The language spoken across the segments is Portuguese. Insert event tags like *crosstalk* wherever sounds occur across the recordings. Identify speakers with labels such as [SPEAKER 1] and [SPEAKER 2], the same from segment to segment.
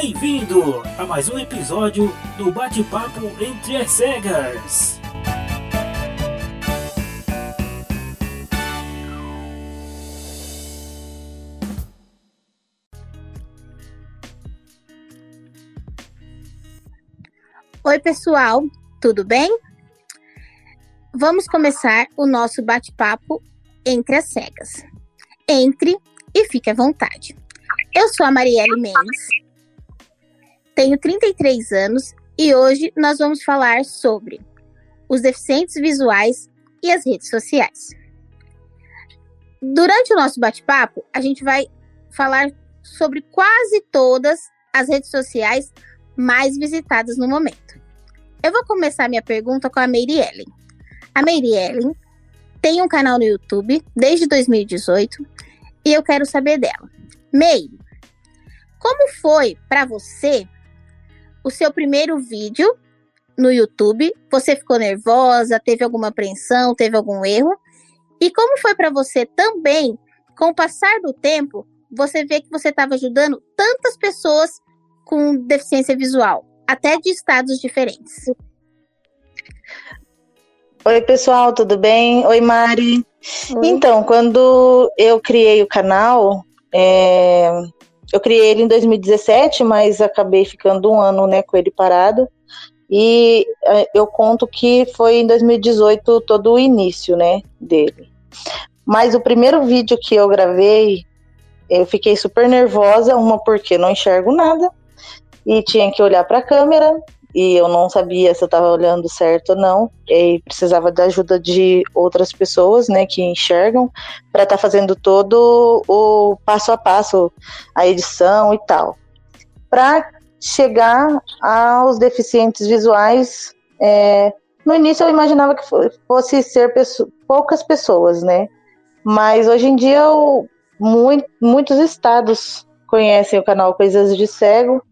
[SPEAKER 1] Bem-vindo a mais um episódio do Bate-Papo Entre as Cegas.
[SPEAKER 2] Oi, pessoal, tudo bem? Vamos começar o nosso bate-papo entre as cegas. Entre e fique à vontade. Eu sou a Marielle Mendes, tenho 33 anos e hoje nós vamos falar sobre os deficientes visuais e as redes sociais. Durante o nosso bate-papo, a gente vai falar sobre quase todas as redes sociais mais visitadas no momento. Eu vou começar minha pergunta com a Mary Ellen. A Mary Ellen tem um canal no YouTube desde 2018 e eu quero saber dela. Mary, como foi para você o seu primeiro vídeo no YouTube? Você ficou nervosa? Teve alguma apreensão? Teve algum erro? E como foi para você também, com o passar do tempo, você vê que você estava ajudando tantas pessoas com deficiência visual, até de estados diferentes.
[SPEAKER 3] Oi, pessoal, tudo bem? Oi, Mari. Oi. Então, quando eu criei o canal, é... eu criei ele em 2017, mas acabei ficando um ano né, com ele parado. E é, eu conto que foi em 2018 todo o início né, dele. Mas o primeiro vídeo que eu gravei, eu fiquei super nervosa, uma porque não enxergo nada, e tinha que olhar para a câmera e eu não sabia se eu estava olhando certo ou não. E precisava da ajuda de outras pessoas, né, que enxergam para estar tá fazendo todo o passo a passo, a edição e tal, para chegar aos deficientes visuais. É, no início eu imaginava que fosse ser poucas pessoas, né, mas hoje em dia muito, muitos estados conhecem o canal Coisas de Cego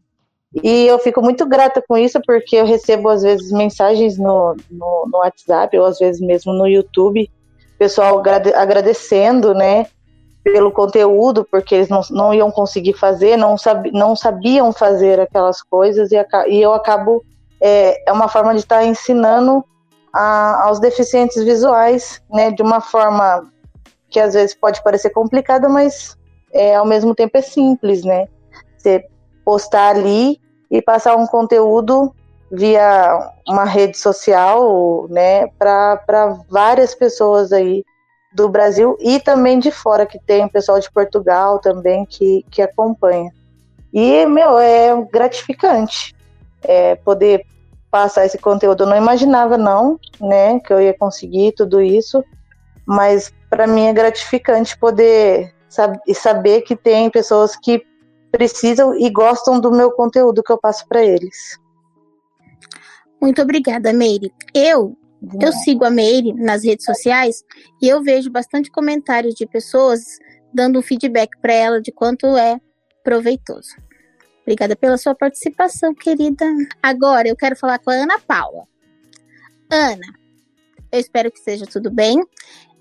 [SPEAKER 3] e eu fico muito grata com isso, porque eu recebo, às vezes, mensagens no, no, no WhatsApp, ou às vezes mesmo no YouTube, pessoal agradecendo, né, pelo conteúdo, porque eles não, não iam conseguir fazer, não, sab, não sabiam fazer aquelas coisas, e, e eu acabo, é, é uma forma de estar ensinando a, aos deficientes visuais, né, de uma forma que às vezes pode parecer complicada, mas é, ao mesmo tempo é simples, né, você postar ali e passar um conteúdo via uma rede social, né, para várias pessoas aí do Brasil e também de fora, que tem pessoal de Portugal também que, que acompanha. E, meu, é gratificante é, poder passar esse conteúdo. Eu não imaginava, não, né, que eu ia conseguir tudo isso, mas para mim é gratificante poder sab saber que tem pessoas que precisam e gostam do meu conteúdo que eu passo para eles.
[SPEAKER 2] Muito obrigada, Meire. Eu eu sigo a Meire nas redes sociais e eu vejo bastante comentários de pessoas dando um feedback para ela de quanto é proveitoso. Obrigada pela sua participação, querida. Agora eu quero falar com a Ana Paula. Ana, eu espero que seja tudo bem.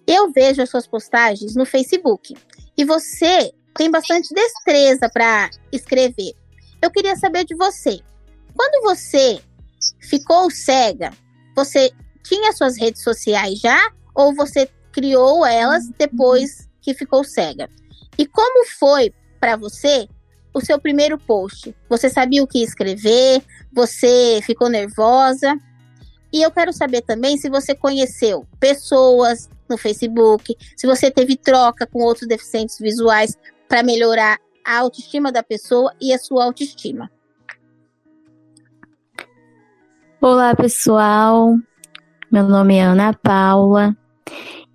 [SPEAKER 2] Eu vejo as suas postagens no Facebook e você tem bastante destreza para escrever. Eu queria saber de você. Quando você ficou cega, você tinha suas redes sociais já ou você criou elas depois que ficou cega? E como foi para você o seu primeiro post? Você sabia o que escrever? Você ficou nervosa? E eu quero saber também se você conheceu pessoas no Facebook, se você teve troca com outros deficientes visuais para melhorar a autoestima da pessoa e a sua autoestima.
[SPEAKER 4] Olá, pessoal. Meu nome é Ana Paula.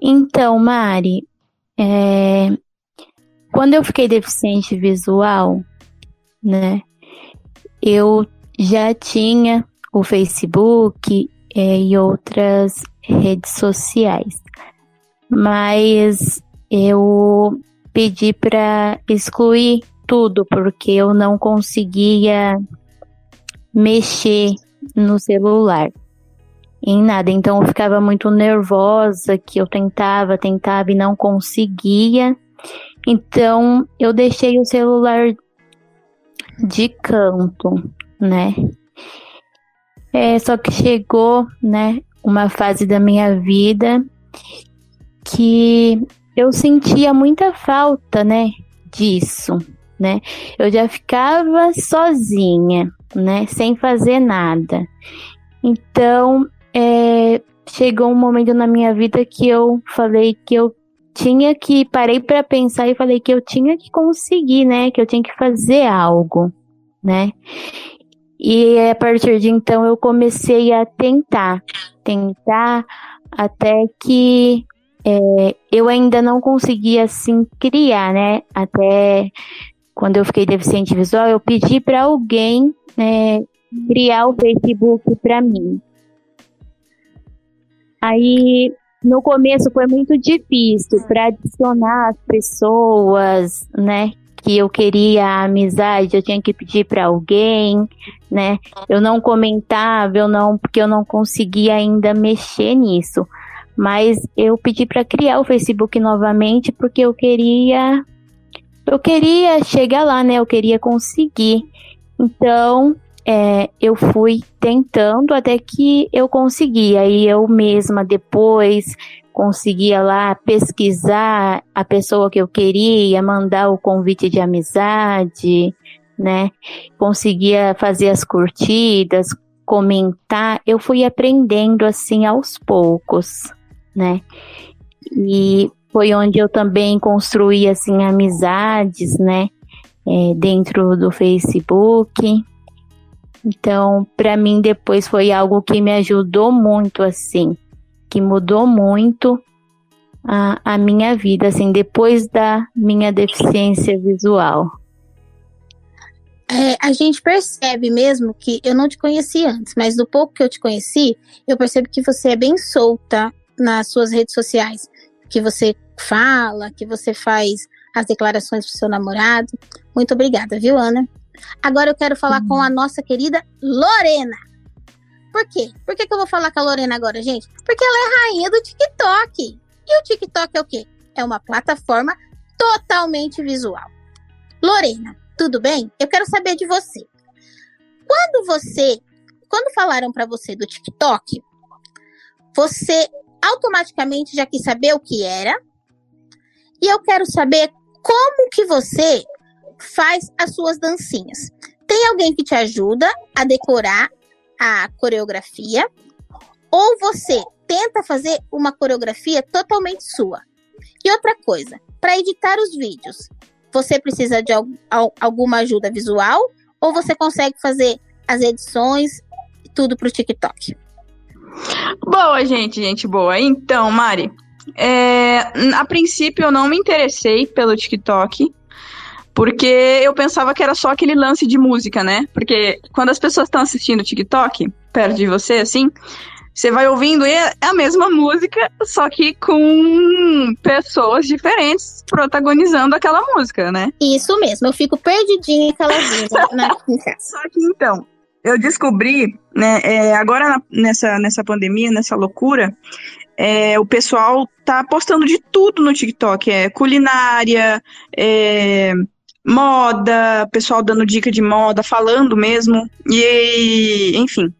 [SPEAKER 4] Então, Mari, é... quando eu fiquei deficiente visual, né, eu já tinha o Facebook é, e outras redes sociais, mas eu pedi para excluir tudo, porque eu não conseguia mexer no celular em nada. Então eu ficava muito nervosa, que eu tentava, tentava e não conseguia. Então eu deixei o celular de canto, né? É, só que chegou, né, uma fase da minha vida que eu sentia muita falta, né, disso, né? Eu já ficava sozinha, né, sem fazer nada. Então, é, chegou um momento na minha vida que eu falei que eu tinha que parei para pensar e falei que eu tinha que conseguir, né, que eu tinha que fazer algo, né? E a partir de então eu comecei a tentar, tentar até que é, eu ainda não conseguia assim criar, né? Até quando eu fiquei deficiente visual, eu pedi para alguém né, criar o Facebook para mim. Aí no começo foi muito difícil para adicionar as pessoas, né? Que eu queria a amizade, eu tinha que pedir para alguém, né? Eu não comentava, eu não, porque eu não conseguia ainda mexer nisso. Mas eu pedi para criar o Facebook novamente porque eu queria eu queria chegar lá, né? Eu queria conseguir. Então, é, eu fui tentando até que eu consegui. Aí eu mesma depois conseguia lá pesquisar a pessoa que eu queria, mandar o convite de amizade, né? Conseguia fazer as curtidas, comentar. Eu fui aprendendo assim aos poucos, né? E foi onde eu também construí assim amizades, né? É, dentro do Facebook. Então, para mim, depois foi algo que me ajudou muito, assim, que mudou muito a, a minha vida, assim, depois da minha deficiência visual.
[SPEAKER 2] É, a gente percebe mesmo que eu não te conheci antes, mas do pouco que eu te conheci, eu percebo que você é bem solta nas suas redes sociais, que você fala, que você faz as declarações pro seu namorado. Muito obrigada, viu, Ana? Agora eu quero falar uhum. com a nossa querida Lorena. Por quê? Por que, que eu vou falar com a Lorena agora, gente? Porque ela é rainha do TikTok. E o TikTok é o quê? É uma plataforma totalmente visual. Lorena, tudo bem? Eu quero saber de você. Quando você, quando falaram para você do TikTok, você automaticamente já quis saber o que era? E eu quero saber como que você faz as suas dancinhas. Tem alguém que te ajuda a decorar a coreografia ou você tenta fazer uma coreografia totalmente sua. E outra coisa, para editar os vídeos, você precisa de alguma ajuda visual ou você consegue fazer as edições tudo para o TikTok?
[SPEAKER 5] Boa, gente, gente boa. Então, Mari, é, a princípio eu não me interessei pelo TikTok. Porque eu pensava que era só aquele lance de música, né? Porque quando as pessoas estão assistindo TikTok, perto de você, assim, você vai ouvindo e é a mesma música, só que com pessoas diferentes protagonizando aquela música, né?
[SPEAKER 2] Isso mesmo, eu fico perdidinha aquela vida na *laughs*
[SPEAKER 5] Só que então, eu descobri, né, é, agora nessa, nessa pandemia, nessa loucura, é, o pessoal tá postando de tudo no TikTok, é culinária, é moda, pessoal dando dica de moda, falando mesmo, e enfim.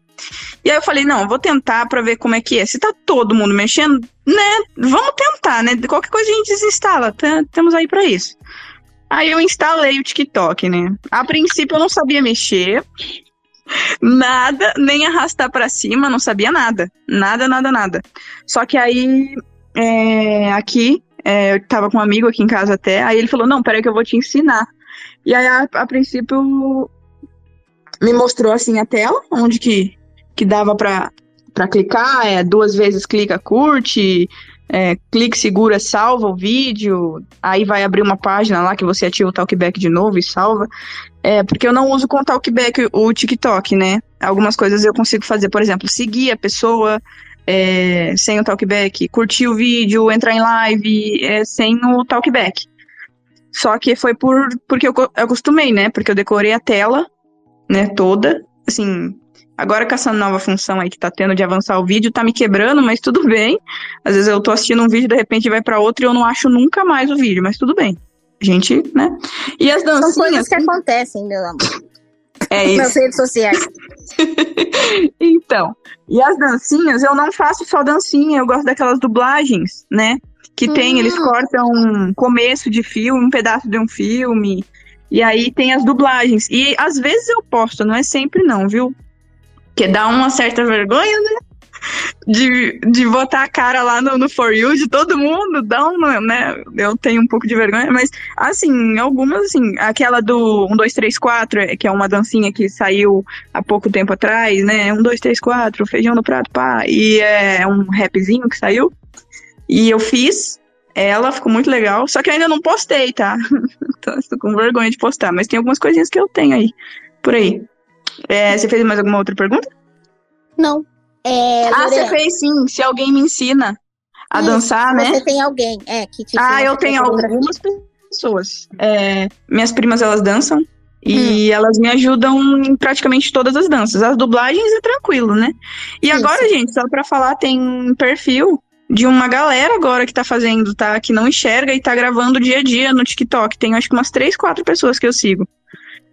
[SPEAKER 5] E aí eu falei, não, vou tentar para ver como é que é. Se tá todo mundo mexendo, né, vamos tentar, né? Qualquer coisa a gente desinstala, temos aí para isso. Aí eu instalei o TikTok, né? A princípio eu não sabia mexer, nada, nem arrastar para cima, não sabia nada. Nada, nada, nada. Só que aí, é, aqui, é, eu tava com um amigo aqui em casa até, aí ele falou, não, peraí que eu vou te ensinar. E aí, a, a princípio, me mostrou assim a tela, onde que, que dava pra, pra clicar, é, duas vezes clica, curte, é, clique, segura, salva o vídeo, aí vai abrir uma página lá que você ativa o talkback de novo e salva. É, porque eu não uso com talkback o TikTok, né? Algumas coisas eu consigo fazer, por exemplo, seguir a pessoa, é, sem o talkback, curtir o vídeo, entrar em live é, sem o talkback. Só que foi por porque eu, eu acostumei, né? Porque eu decorei a tela, né, toda. Assim, agora com essa nova função aí que tá tendo de avançar o vídeo, tá me quebrando, mas tudo bem. Às vezes eu tô assistindo um vídeo, de repente vai para outro e eu não acho nunca mais o vídeo, mas tudo bem. Gente, né? E as dancinhas.
[SPEAKER 2] São coisas que acontecem, meu amor.
[SPEAKER 5] É isso.
[SPEAKER 2] Nas redes sociais. *laughs*
[SPEAKER 5] então, e as dancinhas, eu não faço só dancinha, eu gosto daquelas dublagens, né? Que tem, eles
[SPEAKER 2] Hum.
[SPEAKER 5] cortam um começo de filme, um pedaço de um filme. E aí tem as dublagens. E às vezes eu posto, não é sempre não, viu? Porque dá uma certa vergonha, né? De, de botar a cara lá no, no For You de todo mundo, dá uma, né? Eu tenho um pouco de vergonha, mas assim, algumas, assim, aquela do 1, 2, 3, 4, que é uma dancinha que saiu há pouco tempo atrás, né? 1, 2, 3, 4, feijão no prato, pá. E é um rapzinho que saiu. E eu fiz ela, ficou muito legal. Só que ainda não postei, tá? *laughs* estou com vergonha de postar. Mas tem algumas coisinhas que eu tenho aí, por aí. É, você fez mais alguma outra pergunta?
[SPEAKER 2] Não. É,
[SPEAKER 5] ah, você fez sim. Se alguém me ensina a
[SPEAKER 2] Isso,
[SPEAKER 5] dançar, né?
[SPEAKER 2] Você tem alguém, é, que te
[SPEAKER 5] Ah, eu tenho algumas pessoas. É, minhas primas, elas dançam. E elas me ajudam em praticamente todas as danças. As dublagens é tranquilo, né? E
[SPEAKER 2] Sim,
[SPEAKER 5] agora, gente, só pra falar, tem um perfil de uma galera agora que tá fazendo, tá? Que não enxerga e tá gravando dia a dia no TikTok. Tem acho que umas três, quatro pessoas que eu sigo.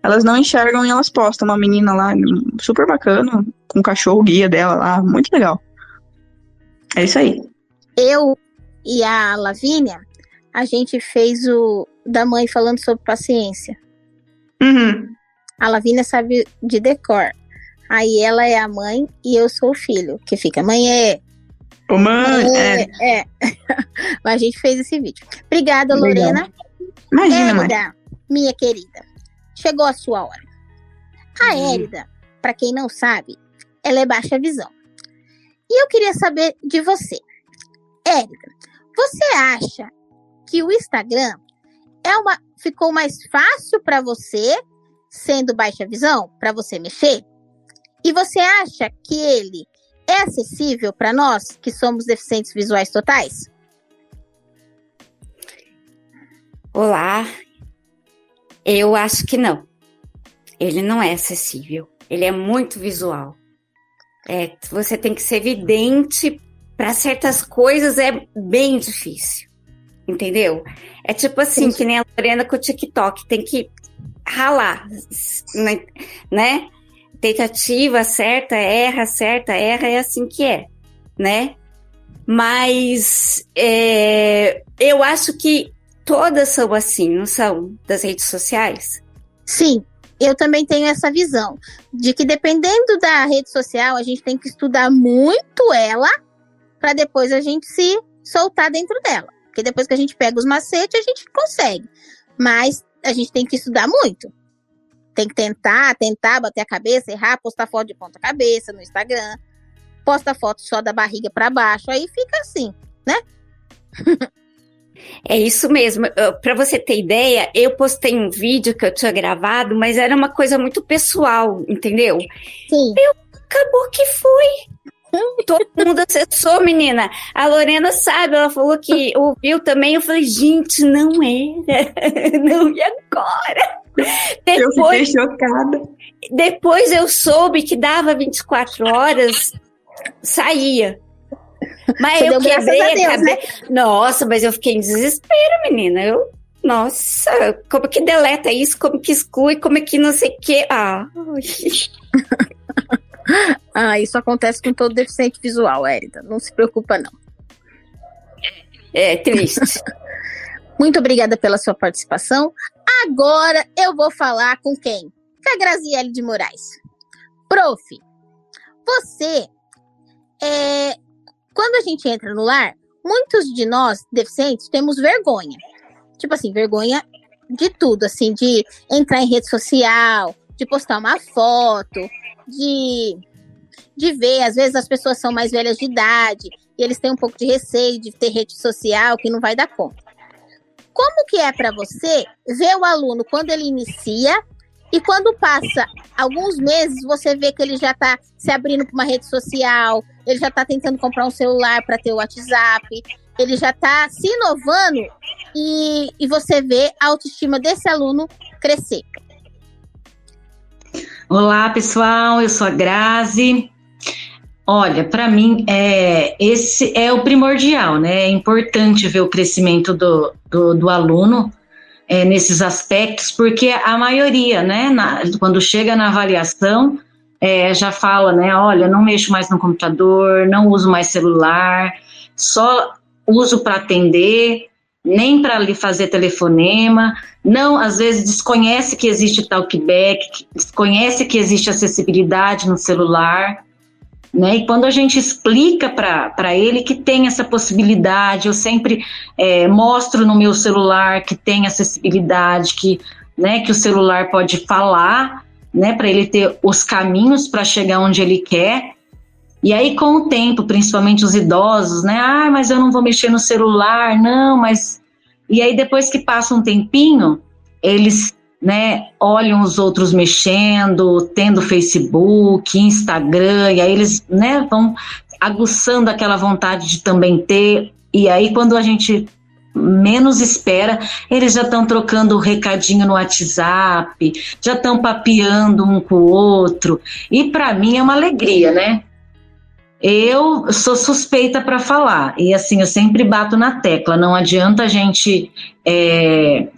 [SPEAKER 5] Elas não enxergam e elas postam. Uma menina lá, super bacana, com o cachorro guia dela lá, muito legal. É isso aí.
[SPEAKER 2] eu e a Lavínia, a gente fez o da mãe falando sobre paciência.
[SPEAKER 5] Uhum.
[SPEAKER 2] A Lavínia sabe de decor. Aí ela é a mãe e eu sou o filho, que fica, mãe é.
[SPEAKER 5] Ô, mãe, é.
[SPEAKER 2] É. é. *laughs* Mas a gente fez esse vídeo. Obrigada,
[SPEAKER 5] Legal.
[SPEAKER 2] Lorena.
[SPEAKER 5] Imagina, mãe.
[SPEAKER 2] Érida, minha querida, chegou a sua hora. A
[SPEAKER 5] Hum.
[SPEAKER 2] Érida, para quem não sabe, ela é baixa visão. E eu queria saber de você. Érida, você acha que o Instagram é uma ficou mais fácil para você sendo baixa visão, para você mexer? E você acha que ele é acessível para nós que somos deficientes visuais totais?
[SPEAKER 6] Olá. Eu acho que não. Ele não é acessível. Ele é muito visual. É, você tem que ser evidente para certas coisas é bem difícil. Entendeu? É tipo assim, que nem a Lorena com o TikTok, tem que ralar, né? né? Tentativa, certa, erra, certa, erra, é assim que é, né? Mas é, eu acho que todas são assim, não são? Das redes sociais?
[SPEAKER 2] Sim, eu também tenho essa visão de que dependendo da rede social, a gente tem que estudar muito ela para depois a gente se soltar dentro dela. Porque depois que a gente pega os macetes, a gente consegue. Mas a gente tem que estudar muito. Tem que tentar, tentar, bater a cabeça, errar, postar foto de ponta cabeça no Instagram. Posta foto só da barriga para baixo, aí fica assim, né? *laughs*
[SPEAKER 6] É isso mesmo. Para você ter ideia, eu postei um vídeo que eu tinha gravado, mas era uma coisa muito pessoal, entendeu?
[SPEAKER 2] Sim.
[SPEAKER 6] Acabou que foi. Todo mundo acessou, menina. A Lorena sabe, ela falou que ouviu também. Eu falei, gente, não era. *laughs* Não, e agora?
[SPEAKER 5] Eu fiquei
[SPEAKER 6] Depois,
[SPEAKER 5] chocada.
[SPEAKER 6] depois eu soube que dava 24 horas, saía. Mas eu quebrei
[SPEAKER 2] a
[SPEAKER 6] a
[SPEAKER 2] Deus, né?
[SPEAKER 6] cabeça. Nossa, mas eu fiquei em desespero, menina. Eu, nossa, como que deleta isso? Como que exclui? Como é que não sei o quê? Ah, *laughs*
[SPEAKER 2] Ah, isso acontece com todo deficiente visual, Érida. Não se preocupa, não.
[SPEAKER 6] é triste. *laughs*
[SPEAKER 2] Muito obrigada pela sua participação. Agora eu vou falar com quem? Com a Graziele de Moraes. Prof, você, é, quando a gente entra no lar, muitos de nós, deficientes, temos vergonha. Tipo assim, vergonha de tudo, assim, de entrar em rede social, de postar uma foto, de, de ver. Às vezes as pessoas são mais velhas de idade e eles têm um pouco de receio de ter rede social que não vai dar conta. Como que é para você ver o aluno quando ele inicia e quando passa alguns meses você vê que ele já está se abrindo para uma rede social, ele já está tentando comprar um celular para ter o WhatsApp, ele já está se inovando e, e você vê a autoestima desse aluno crescer.
[SPEAKER 7] Olá, pessoal, eu sou a Grazi. Olha, para mim, é, esse é o primordial, né? É importante ver o crescimento do, do, do aluno, é, nesses aspectos, porque a maioria, né, na, quando chega na avaliação, é, já fala, né, olha, não mexo mais no computador, não uso mais celular, só uso para atender, nem para lhe fazer telefonema, não, às vezes desconhece que existe talkback, desconhece que existe acessibilidade no celular, né? E quando a gente explica para ele que tem essa possibilidade, eu sempre é, mostro no meu celular que tem acessibilidade, que, né, que o celular pode falar, né, para ele ter os caminhos para chegar onde ele quer. E aí, com o tempo, principalmente os idosos, né? Ah, mas eu não vou mexer no celular, não, mas. E aí, depois que passa um tempinho, eles né, olham os outros mexendo, tendo Facebook, Instagram, e aí eles, né, vão aguçando aquela vontade de também ter, e aí quando a gente menos espera, eles já estão trocando recadinho no WhatsApp, já estão papeando um com o outro, e para mim é uma alegria, né? Eu sou suspeita para falar, e assim, eu sempre bato na tecla, não adianta a gente é,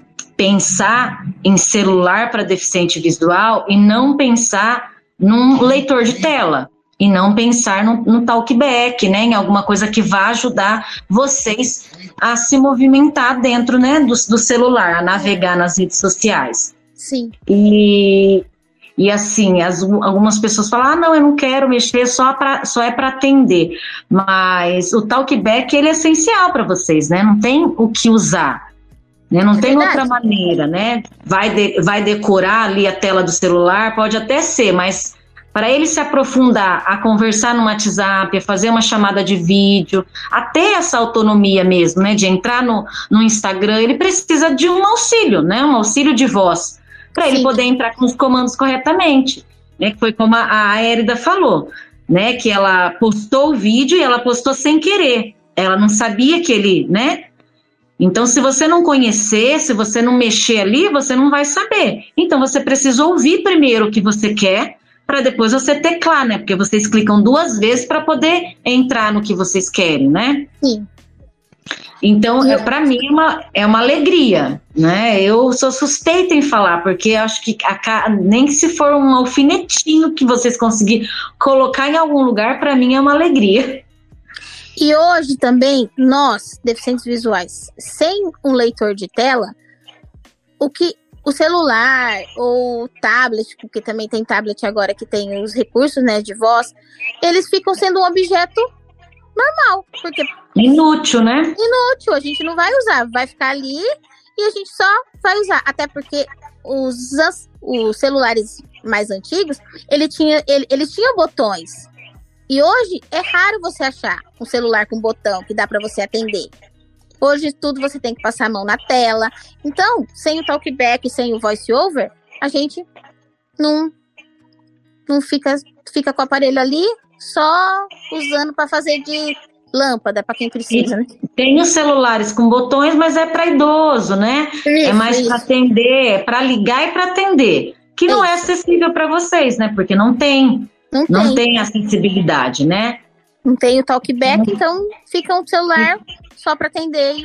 [SPEAKER 7] pensar em celular para deficiente visual e não pensar num leitor de tela e não pensar no, no talkback, né, em alguma coisa que vá ajudar vocês a se movimentar dentro, né, do, do celular, a navegar nas redes sociais.
[SPEAKER 2] Sim.
[SPEAKER 7] E, e assim, as, algumas pessoas falam, ah, não, eu não quero mexer, só, pra, só é para atender. Mas o talkback, ele é essencial para vocês, né? Não tem o que usar. Né? Não é tem verdade. outra maneira, né? Vai, de, vai decorar ali a tela do celular, pode até ser, mas para ele se aprofundar a conversar no WhatsApp, a fazer uma chamada de vídeo, até essa autonomia mesmo, né? De entrar no, no Instagram, ele precisa de um auxílio, né? Um auxílio de voz, para ele poder entrar com os comandos corretamente. Né? Que foi como a, a Érida falou, né? Que ela postou o vídeo e ela postou sem querer. Ela não sabia que ele, né? Então, se você não conhecer, se você não mexer ali, você não vai saber. Então, você precisa ouvir primeiro o que você quer, para depois você teclar, né? Porque vocês clicam duas vezes para poder entrar no que vocês querem, né?
[SPEAKER 2] Sim.
[SPEAKER 7] Então, é, para mim, é uma, é uma alegria, né? Eu sou suspeita em falar, porque acho que a, nem que se for um alfinetinho que vocês conseguirem colocar em algum lugar, para mim é uma alegria.
[SPEAKER 2] E hoje também, nós, deficientes visuais, sem um leitor de tela, o que o celular ou tablet, porque também tem tablet agora que tem os recursos né, de voz, eles ficam sendo um objeto normal. Porque.
[SPEAKER 7] Inútil, né?
[SPEAKER 2] Inútil, a gente não vai usar, vai ficar ali e a gente só vai usar. Até porque os, os celulares mais antigos, ele tinha, ele, eles tinham botões. E hoje é raro você achar um celular com botão que dá para você atender. Hoje tudo você tem que passar a mão na tela. Então, sem o talkback, sem o voice over, a gente não não fica fica com o aparelho ali só usando para fazer de lâmpada para quem precisa, né?
[SPEAKER 7] Tem os celulares com botões, mas é para idoso, né? Isso, é mais para atender, é para ligar e para atender, que isso. não é acessível para vocês, né? Porque não tem. Não, não tem. tem acessibilidade, né?
[SPEAKER 2] Não tem o talkback, não. então fica um celular só para atender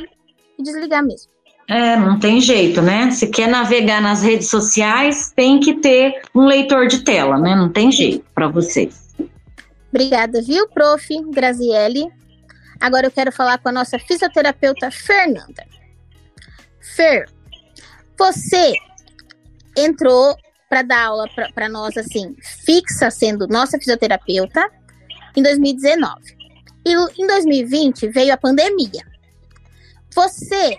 [SPEAKER 2] e desligar mesmo.
[SPEAKER 7] É, não tem jeito, né? Se quer navegar nas redes sociais, tem que ter um leitor de tela, né? Não tem jeito para vocês.
[SPEAKER 2] Obrigada, viu, prof. Graziele? Agora eu quero falar com a nossa fisioterapeuta Fernanda. Fer, você entrou para dar aula para nós, assim, fixa sendo nossa fisioterapeuta em 2019. E em 2020 veio a pandemia. Você,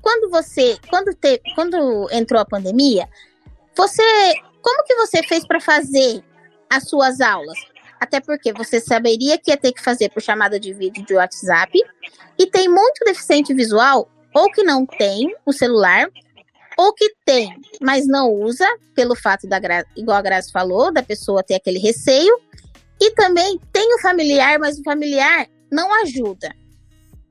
[SPEAKER 2] quando você, quando, te, quando entrou a pandemia, você, como que você fez para fazer as suas aulas? Até porque você saberia que ia ter que fazer por chamada de vídeo de WhatsApp. E tem muito deficiente visual, ou que não tem o celular, ou que tem, mas não usa, pelo fato da igual a Graça falou, da pessoa ter aquele receio, e também tem o familiar, mas o familiar não ajuda.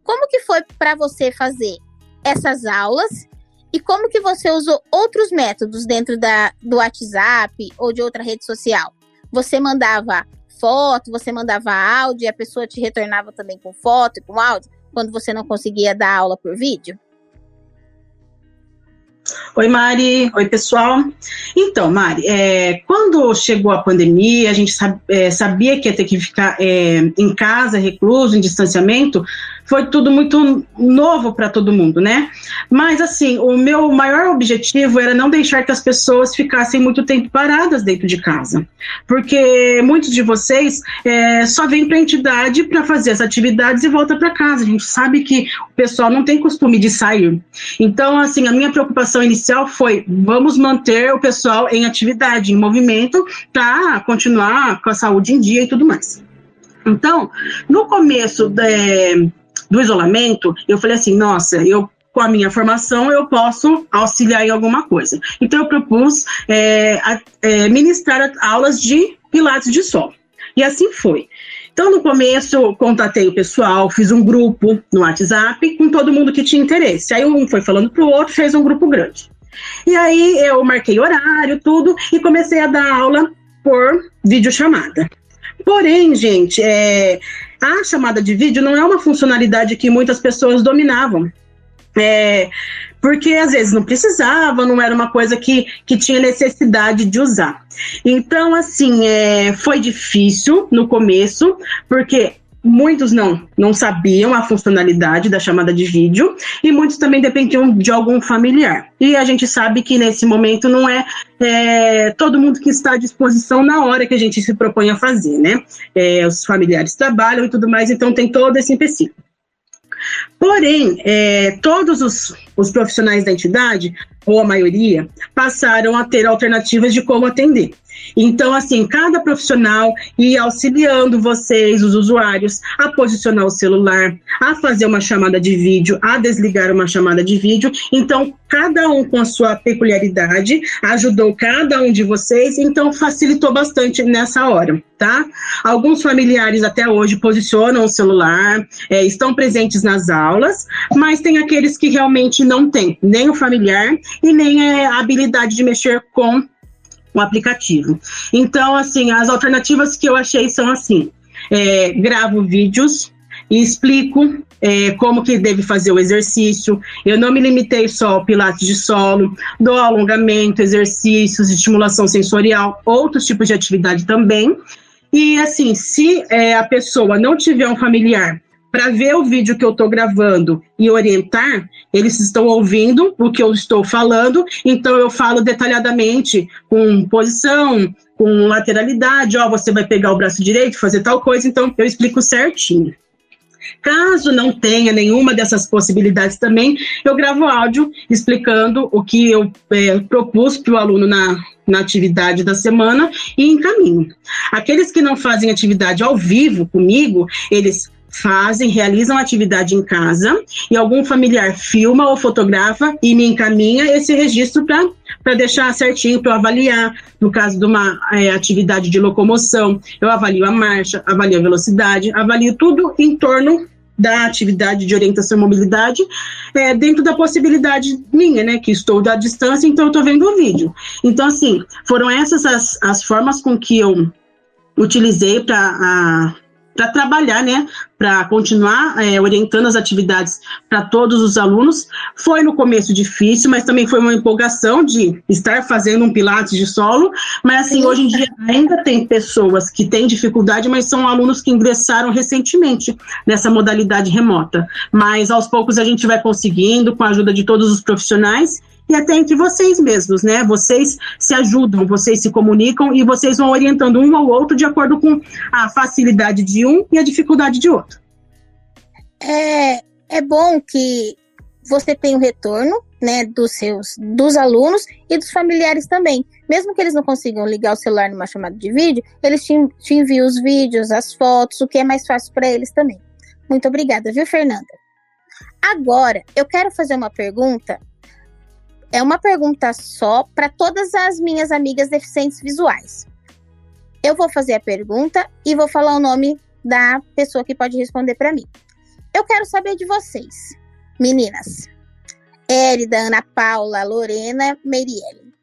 [SPEAKER 2] Como que foi para você fazer essas aulas e como que você usou outros métodos dentro da, do WhatsApp ou de outra rede social? Você mandava foto, você mandava áudio e a pessoa te retornava também com foto e com áudio quando você não conseguia dar aula por vídeo?
[SPEAKER 8] Oi, Mari. Oi, pessoal. Então, Mari, é, quando chegou a pandemia, a gente sab, é, sabia que ia ter que ficar é, em casa, recluso, em distanciamento, foi tudo muito novo para todo mundo, né? Mas, assim, o meu maior objetivo era não deixar que as pessoas ficassem muito tempo paradas dentro de casa. Porque muitos de vocês é, só vêm para a entidade para fazer as atividades e volta para casa. A gente sabe que o pessoal não tem costume de sair. Então, assim, a minha preocupação inicial foi: vamos manter o pessoal em atividade, em movimento, para continuar com a saúde em dia e tudo mais. Então, no começo de, do isolamento, eu falei assim, nossa, eu com a minha formação eu posso auxiliar em alguma coisa. Então eu propus é, a, é, ministrar aulas de pilates de sol. E assim foi. Então, no começo, eu contatei o pessoal, fiz um grupo no WhatsApp com todo mundo que tinha interesse. Aí um foi falando para o outro, fez um grupo grande. E aí eu marquei horário, tudo, e comecei a dar aula por videochamada. Porém, gente, é, a chamada de vídeo não é uma funcionalidade que muitas pessoas dominavam. É, porque às vezes não precisava, não era uma coisa que, que tinha necessidade de usar. Então, assim, é, foi difícil no começo, porque muitos não, não sabiam a funcionalidade da chamada de vídeo e muitos também dependiam de algum familiar. E a gente sabe que nesse momento não é, é todo mundo que está à disposição na hora que a gente se propõe a fazer, né? É, os familiares trabalham e tudo mais, então tem todo esse empecilho. Porém, é, todos os, os profissionais da entidade, ou a maioria, passaram a ter alternativas de como atender. Então, assim, cada profissional ia auxiliando vocês, os usuários, a posicionar o celular, a fazer uma chamada de vídeo, a desligar uma chamada de vídeo. Então, cada um com a sua peculiaridade, ajudou cada um de vocês, então facilitou bastante nessa hora, tá? Alguns familiares até hoje posicionam o celular, é, estão presentes nas aulas, mas tem aqueles que realmente não têm nem o familiar e nem é, a habilidade de mexer com o aplicativo. Então, assim, as alternativas que eu achei são assim: é, gravo vídeos e explico é, como que deve fazer o exercício. Eu não me limitei só ao pilates de solo, dou alongamento, exercícios, estimulação sensorial, outros tipos de atividade também. E assim, se é, a pessoa não tiver um familiar para ver o vídeo que eu estou gravando e orientar, eles estão ouvindo o que eu estou falando, então eu falo detalhadamente com posição, com lateralidade, ó, você vai pegar o braço direito, fazer tal coisa, então eu explico certinho. Caso não tenha nenhuma dessas possibilidades também, eu gravo áudio explicando o que eu é, propus para o aluno na, na atividade da semana e encaminho. Aqueles que não fazem atividade ao vivo comigo, eles fazem, realizam atividade em casa e algum familiar filma ou fotografa e me encaminha esse registro para deixar certinho, para eu avaliar. No caso de uma é, atividade de locomoção, eu avalio a marcha, avalio a velocidade, avalio tudo em torno da atividade de orientação e mobilidade é, dentro da possibilidade minha, né, que estou da distância, então eu estou vendo o vídeo. Então, assim, foram essas as, as formas com que eu utilizei para para trabalhar, né, para continuar é, orientando as atividades para todos os alunos. Foi no começo difícil, mas também foi uma empolgação de estar fazendo um pilates de solo. Mas assim, hoje em dia ainda tem pessoas que têm dificuldade, mas são alunos que ingressaram recentemente nessa modalidade remota. Mas aos poucos a gente vai conseguindo, com a ajuda de todos os profissionais e até entre vocês mesmos, né? Vocês se ajudam, vocês se comunicam e vocês vão orientando um ao outro de acordo com a facilidade de um e a dificuldade de outro.
[SPEAKER 2] É, é bom que você tenha o retorno, né, dos seus, dos alunos e dos familiares também. Mesmo que eles não consigam ligar o celular numa chamada de vídeo, eles te, te enviam os vídeos, as fotos, o que é mais fácil para eles também. Muito obrigada, viu, Fernanda? Agora, eu quero fazer uma pergunta é uma pergunta só para todas as minhas amigas deficientes visuais. Eu vou fazer a pergunta e vou falar o nome da pessoa que pode responder para mim. Eu quero saber de vocês, meninas. Érida, Ana Paula, Lorena, Meirielle.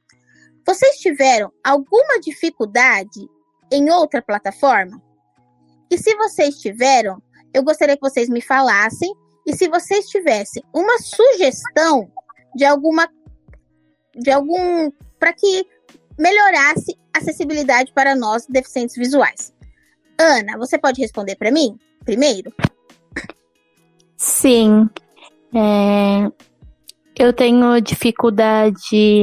[SPEAKER 2] Vocês tiveram alguma dificuldade em outra plataforma? E se vocês tiveram, eu gostaria que vocês me falassem. E se vocês tivessem uma sugestão de alguma de algum para que melhorasse a acessibilidade para nós deficientes visuais. Ana, você pode responder para mim primeiro?
[SPEAKER 4] Sim. É, eu tenho dificuldade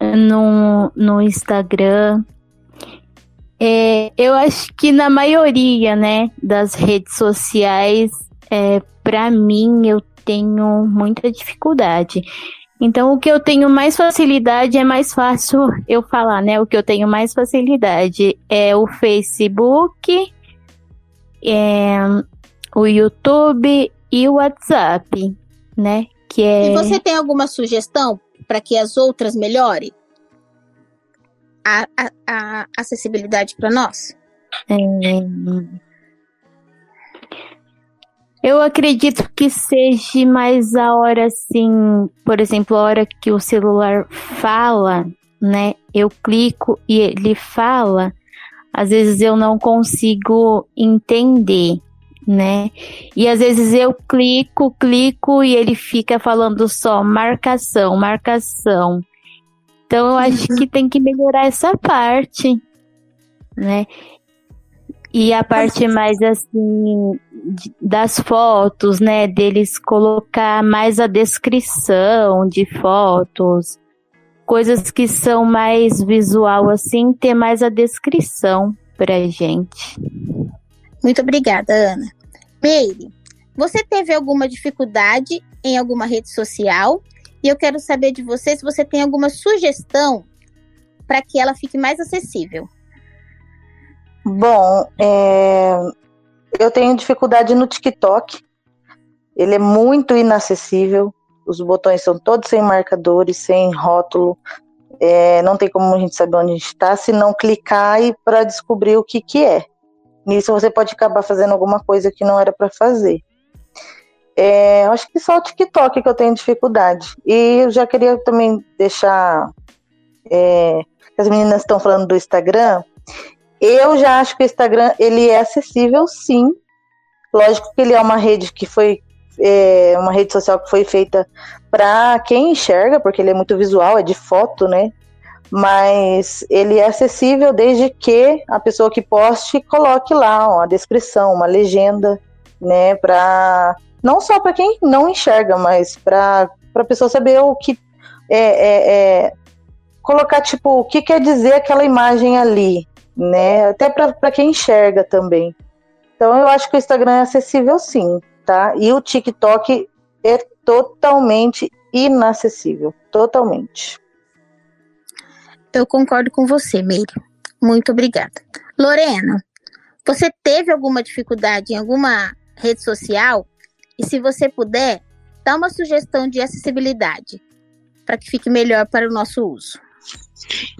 [SPEAKER 4] no, no Instagram. É, eu acho que na maioria, né, das redes sociais, é, para mim, eu tenho muita dificuldade. Então, o que eu tenho mais facilidade é mais fácil eu falar, né? O que eu tenho mais facilidade é o Facebook, é, o YouTube e o WhatsApp, né? Que é...
[SPEAKER 2] E você tem alguma sugestão para que as outras melhorem a, a, a acessibilidade para nós?
[SPEAKER 4] É... Eu acredito que seja mais a hora assim, por exemplo, a hora que o celular fala, né? Eu clico e ele fala, às vezes eu não consigo entender, né? E às vezes eu clico, clico e ele fica falando só marcação, marcação. Então eu acho que *laughs* tem que melhorar essa parte, né? E a parte mais assim das fotos, né, deles colocar mais a descrição de fotos, coisas que são mais visual assim, ter mais a descrição pra gente.
[SPEAKER 2] Muito obrigada, Ana. Meire, você teve alguma dificuldade em alguma rede social? E eu quero saber de você se você tem alguma sugestão para que ela fique mais acessível.
[SPEAKER 3] Bom, é, eu tenho dificuldade no TikTok. Ele é muito inacessível. Os botões são todos sem marcadores, sem rótulo. É, não tem como a gente saber onde a gente está se não clicar e para descobrir o que, que é. Nisso você pode acabar fazendo alguma coisa que não era para fazer. É, acho que só o TikTok que eu tenho dificuldade. E eu já queria também deixar. É, as meninas estão falando do Instagram. Eu já acho que o Instagram ele é acessível, sim. Lógico que ele é uma rede que foi é, uma rede social que foi feita para quem enxerga, porque ele é muito visual, é de foto, né? Mas ele é acessível desde que a pessoa que poste coloque lá uma descrição, uma legenda, né? Para não só para quem não enxerga, mas para a pessoa saber o que é, é, é, colocar tipo o que quer dizer aquela imagem ali, né? Até para quem enxerga também. Então eu acho que o Instagram é acessível sim, tá? E o TikTok é totalmente inacessível, totalmente.
[SPEAKER 2] Eu concordo com você, Meire. Muito obrigada. Lorena, você teve alguma dificuldade em alguma rede social? E se você puder, dá uma sugestão de acessibilidade para que fique melhor para o nosso uso.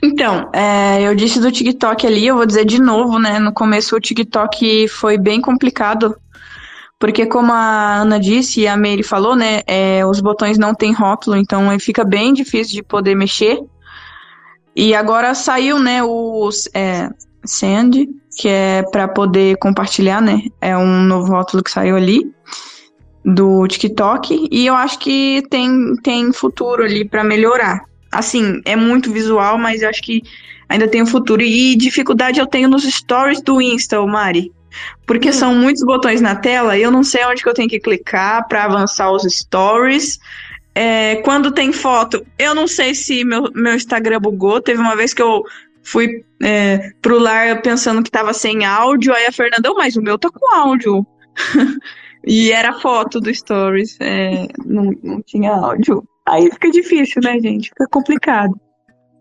[SPEAKER 5] Então, é, eu disse do TikTok ali, eu vou dizer de novo, né? No começo o TikTok foi bem complicado, porque como a Ana disse e a Meire falou, né? É, os botões não têm rótulo, então fica bem difícil de poder mexer. E agora saiu, né, o é, Send, que é para poder compartilhar, né? É um novo rótulo que saiu ali do TikTok e eu acho que tem, tem futuro ali para melhorar assim, é muito visual, mas eu acho que ainda tem um futuro. E dificuldade eu tenho nos stories do Insta, Mari. Porque hum. são muitos botões na tela e eu não sei onde que eu tenho que clicar para avançar os stories. É, quando tem foto, eu não sei se meu, meu Instagram bugou. Teve uma vez que eu fui é, pro lar pensando que tava sem áudio, aí a Fernanda, mas o meu tá com áudio. *laughs* e era foto do Stories, é, não, não tinha áudio. Aí fica difícil, né, gente? Fica complicado.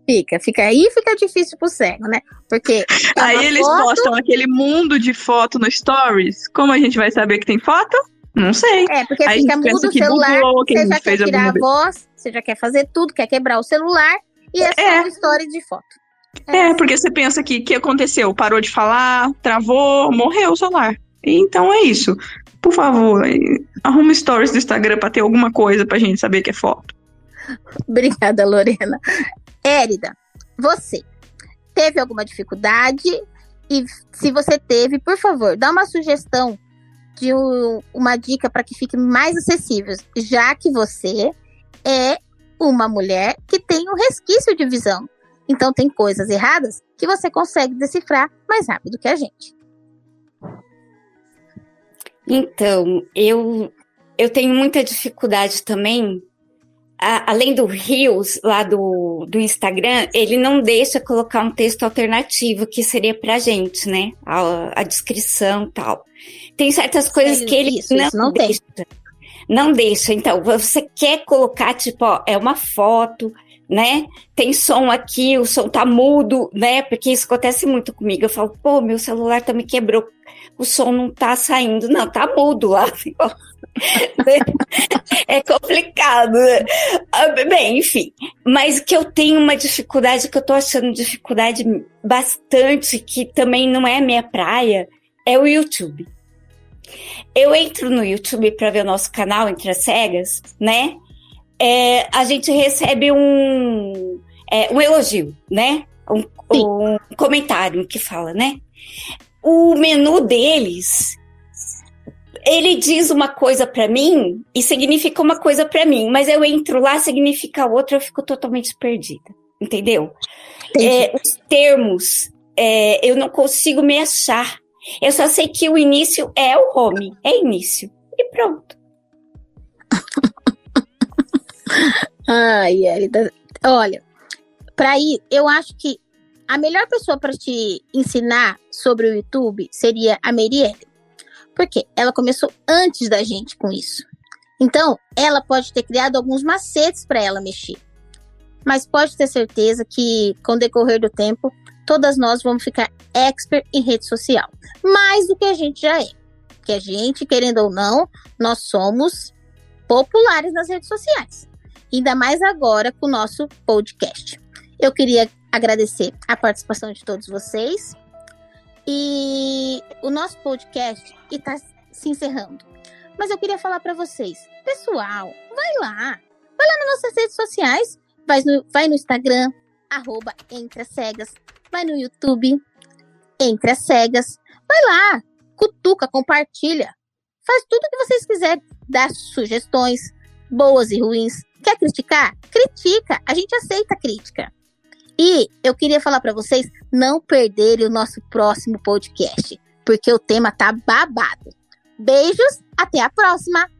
[SPEAKER 2] Fica, fica aí fica difícil pro cego, né? Porque.
[SPEAKER 5] Aí eles foto... postam aquele mundo de foto no Stories. Como a gente vai saber que tem foto? Não sei.
[SPEAKER 2] É, porque aí fica mudo o celular, você já quer tirar a voz, você já quer fazer tudo, quer quebrar o celular e é só é. uma história de foto.
[SPEAKER 5] É, é porque você pensa que o que aconteceu? Parou de falar, travou, morreu o celular. Então é isso. Por favor, arruma stories do Instagram para ter alguma coisa pra gente saber que é foto. *laughs*
[SPEAKER 2] Obrigada, Lorena. Érida, você teve alguma dificuldade? E se você teve, por favor, dá uma sugestão de um, uma dica para que fique mais acessível, já que você é uma mulher que tem um resquício de visão. Então tem coisas erradas que você consegue decifrar mais rápido que a gente.
[SPEAKER 6] Então, eu eu tenho muita dificuldade também a, além do Rios lá do, do Instagram, ele não deixa colocar um texto alternativo que seria pra gente, né? A, a descrição tal. Tem certas coisas que ele
[SPEAKER 2] isso,
[SPEAKER 6] não,
[SPEAKER 2] isso não
[SPEAKER 6] deixa. Não deixa. Então, você quer colocar, tipo, ó, é uma foto, né? Tem som aqui, o som tá mudo, né? Porque isso acontece muito comigo. Eu falo, pô, meu celular também quebrou, o som não tá saindo. Não, tá mudo lá. *laughs* Né? Ah, bem, enfim. Mas que eu tenho uma dificuldade, que eu tô achando dificuldade bastante, que também não é minha praia, é o YouTube. Eu entro no YouTube para ver o nosso canal Entre as Cegas, né? É, a gente recebe um, é, um elogio, né? Um, um comentário que fala, né? O menu deles ele diz uma coisa para mim e significa uma coisa para mim, mas eu entro lá, significa outra, eu fico totalmente perdida, entendeu? É, os termos, é, eu não consigo me achar. Eu só sei que o início é o home, é início. E pronto. *laughs*
[SPEAKER 2] Ai, Elida. Olha, para ir, eu acho que a melhor pessoa para te ensinar sobre o YouTube seria a Merielle. Porque ela começou antes da gente com isso. Então, ela pode ter criado alguns macetes para ela mexer. Mas pode ter certeza que, com o decorrer do tempo, todas nós vamos ficar expert em rede social. Mais do que a gente já é. Que a gente, querendo ou não, nós somos populares nas redes sociais. Ainda mais agora com o nosso podcast. Eu queria agradecer a participação de todos vocês. E o nosso podcast está se encerrando. Mas eu queria falar para vocês, pessoal, vai lá, vai lá nas nossas redes sociais, vai no, vai no Instagram, arroba Entre as Cegas, vai no YouTube, Entre as Cegas, vai lá, cutuca, compartilha, faz tudo o que vocês quiserem, dá sugestões, boas e ruins. Quer criticar? Critica, a gente aceita crítica. E eu queria falar para vocês não perderem o nosso próximo podcast, porque o tema tá babado. Beijos, até a próxima!